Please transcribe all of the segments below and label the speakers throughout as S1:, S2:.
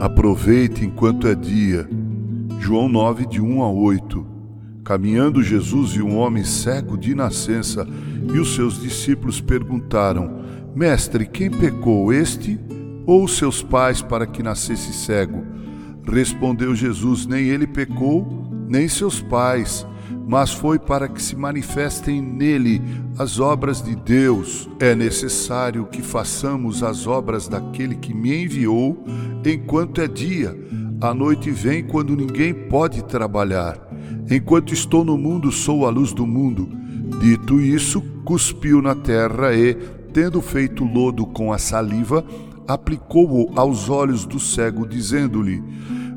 S1: Aproveite enquanto é dia. João 9, de 1 a 8. Caminhando Jesus viu um homem cego de nascença e os seus discípulos perguntaram: Mestre, quem pecou, este ou seus pais para que nascesse cego? Respondeu Jesus: Nem ele pecou, nem seus pais, mas foi para que se manifestem nele as obras de Deus. É necessário que façamos as obras daquele que me enviou enquanto é dia. A noite vem quando ninguém pode trabalhar. Enquanto estou no mundo, sou a luz do mundo. Dito isso, cuspiu na terra e, tendo feito lodo com a saliva, aplicou-o aos olhos do cego, dizendo-lhe: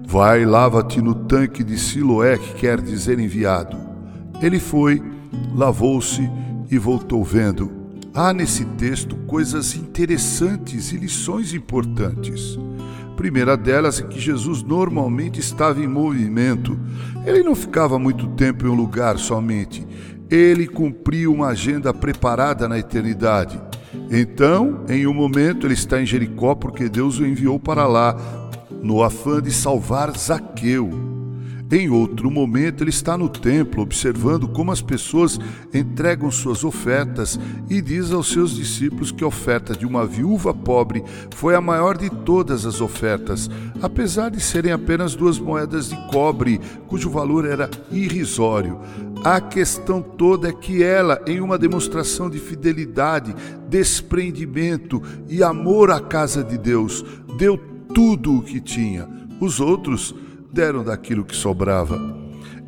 S1: Vai, lava-te no tanque de Siloé, que quer dizer enviado. Ele foi, lavou-se e voltou vendo. Há nesse texto coisas interessantes e lições importantes. Primeira delas é que Jesus normalmente estava em movimento. Ele não ficava muito tempo em um lugar somente. Ele cumpria uma agenda preparada na eternidade. Então, em um momento, ele está em Jericó porque Deus o enviou para lá, no afã de salvar Zaqueu. Em outro momento, ele está no templo observando como as pessoas entregam suas ofertas e diz aos seus discípulos que a oferta de uma viúva pobre foi a maior de todas as ofertas, apesar de serem apenas duas moedas de cobre, cujo valor era irrisório. A questão toda é que ela, em uma demonstração de fidelidade, desprendimento e amor à casa de Deus, deu tudo o que tinha. Os outros deram daquilo que sobrava.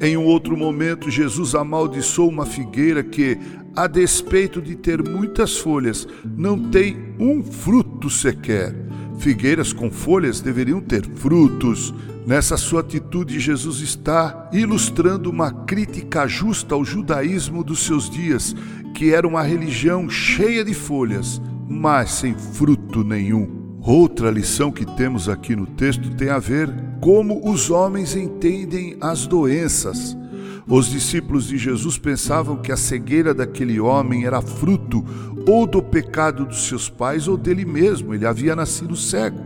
S1: Em um outro momento, Jesus amaldiçoou uma figueira que, a despeito de ter muitas folhas, não tem um fruto sequer. Figueiras com folhas deveriam ter frutos. Nessa sua atitude, Jesus está ilustrando uma crítica justa ao judaísmo dos seus dias, que era uma religião cheia de folhas, mas sem fruto nenhum. Outra lição que temos aqui no texto tem a ver como os homens entendem as doenças. Os discípulos de Jesus pensavam que a cegueira daquele homem era fruto ou do pecado dos seus pais ou dele mesmo, ele havia nascido cego.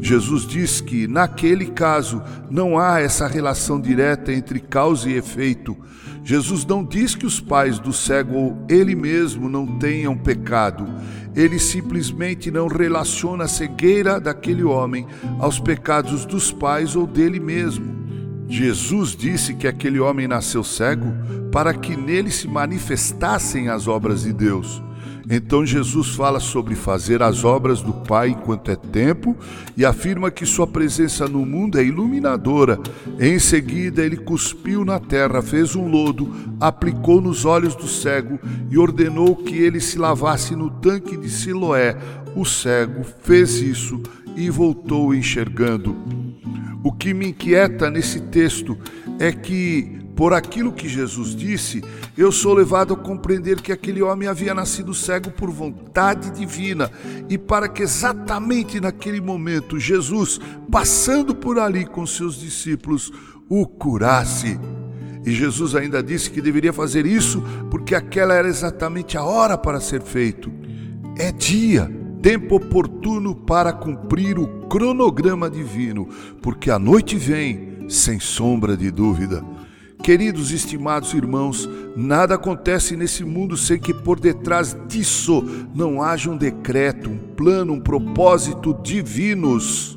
S1: Jesus diz que, naquele caso, não há essa relação direta entre causa e efeito. Jesus não diz que os pais do cego ou ele mesmo não tenham pecado. Ele simplesmente não relaciona a cegueira daquele homem aos pecados dos pais ou dele mesmo. Jesus disse que aquele homem nasceu cego para que nele se manifestassem as obras de Deus. Então Jesus fala sobre fazer as obras do Pai enquanto é tempo e afirma que sua presença no mundo é iluminadora. Em seguida, ele cuspiu na terra, fez um lodo, aplicou nos olhos do cego e ordenou que ele se lavasse no tanque de Siloé. O cego fez isso e voltou enxergando. O que me inquieta nesse texto é que por aquilo que Jesus disse, eu sou levado a compreender que aquele homem havia nascido cego por vontade divina e para que exatamente naquele momento Jesus, passando por ali com seus discípulos, o curasse. E Jesus ainda disse que deveria fazer isso porque aquela era exatamente a hora para ser feito. É dia, tempo oportuno para cumprir o cronograma divino, porque a noite vem, sem sombra de dúvida. Queridos estimados irmãos, nada acontece nesse mundo sem que por detrás disso não haja um decreto, um plano, um propósito divinos.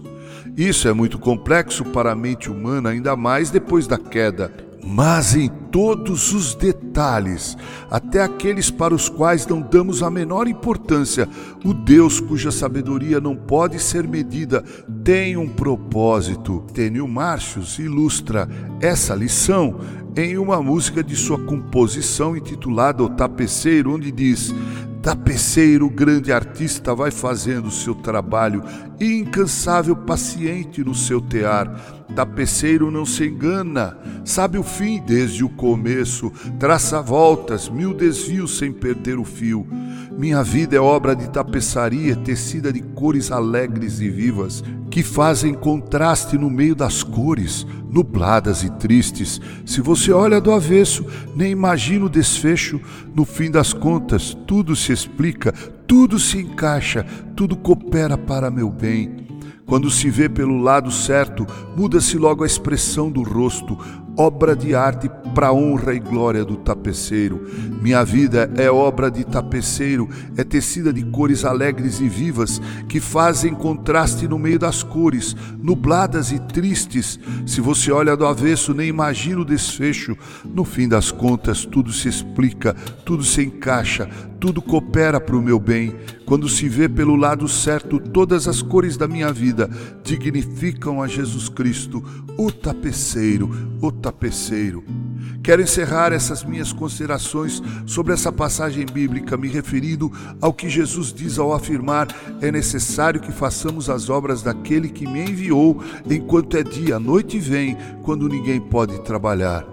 S1: Isso é muito complexo para a mente humana, ainda mais depois da queda mas em todos os detalhes, até aqueles para os quais não damos a menor importância, o Deus cuja sabedoria não pode ser medida tem um propósito. Tênio Márcios ilustra essa lição em uma música de sua composição intitulada O Tapeceiro, onde diz: Tapeceiro, grande artista, vai fazendo seu trabalho, incansável, paciente no seu tear Tapeceiro não se engana, sabe o fim desde o começo, traça voltas, mil desvios sem perder o fio. Minha vida é obra de tapeçaria tecida de cores alegres e vivas, que fazem contraste no meio das cores, nubladas e tristes. Se você olha do avesso, nem imagina o desfecho. No fim das contas, tudo se explica, tudo se encaixa, tudo coopera para meu bem. Quando se vê pelo lado certo, muda-se logo a expressão do rosto, obra de arte para honra e glória do tapeceiro. Minha vida é obra de tapeceiro, é tecida de cores alegres e vivas que fazem contraste no meio das cores, nubladas e tristes. Se você olha do avesso, nem imagina o desfecho. No fim das contas, tudo se explica, tudo se encaixa, tudo coopera para o meu bem. Quando se vê pelo lado certo, todas as cores da minha vida dignificam a Jesus Cristo, o tapeceiro, o tapeceiro. Quero encerrar essas minhas considerações sobre essa passagem bíblica, me referindo ao que Jesus diz ao afirmar: é necessário que façamos as obras daquele que me enviou, enquanto é dia, a noite vem, quando ninguém pode trabalhar.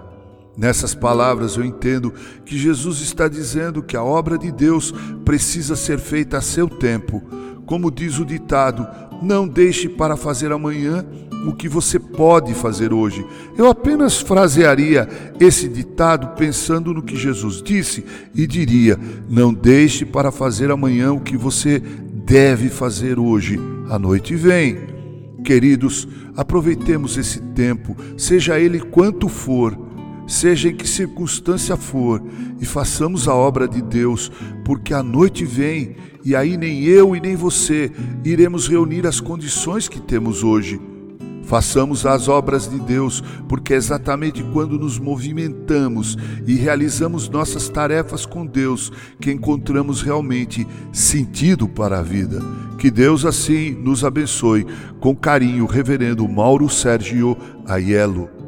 S1: Nessas palavras eu entendo que Jesus está dizendo que a obra de Deus precisa ser feita a seu tempo. Como diz o ditado, não deixe para fazer amanhã o que você pode fazer hoje. Eu apenas frasearia esse ditado pensando no que Jesus disse e diria: não deixe para fazer amanhã o que você deve fazer hoje. A noite vem. Queridos, aproveitemos esse tempo, seja ele quanto for seja em que circunstância for, e façamos a obra de Deus, porque a noite vem e aí nem eu e nem você iremos reunir as condições que temos hoje. Façamos as obras de Deus, porque é exatamente quando nos movimentamos e realizamos nossas tarefas com Deus que encontramos realmente sentido para a vida. Que Deus assim nos abençoe. Com carinho, Reverendo Mauro Sérgio Aiello.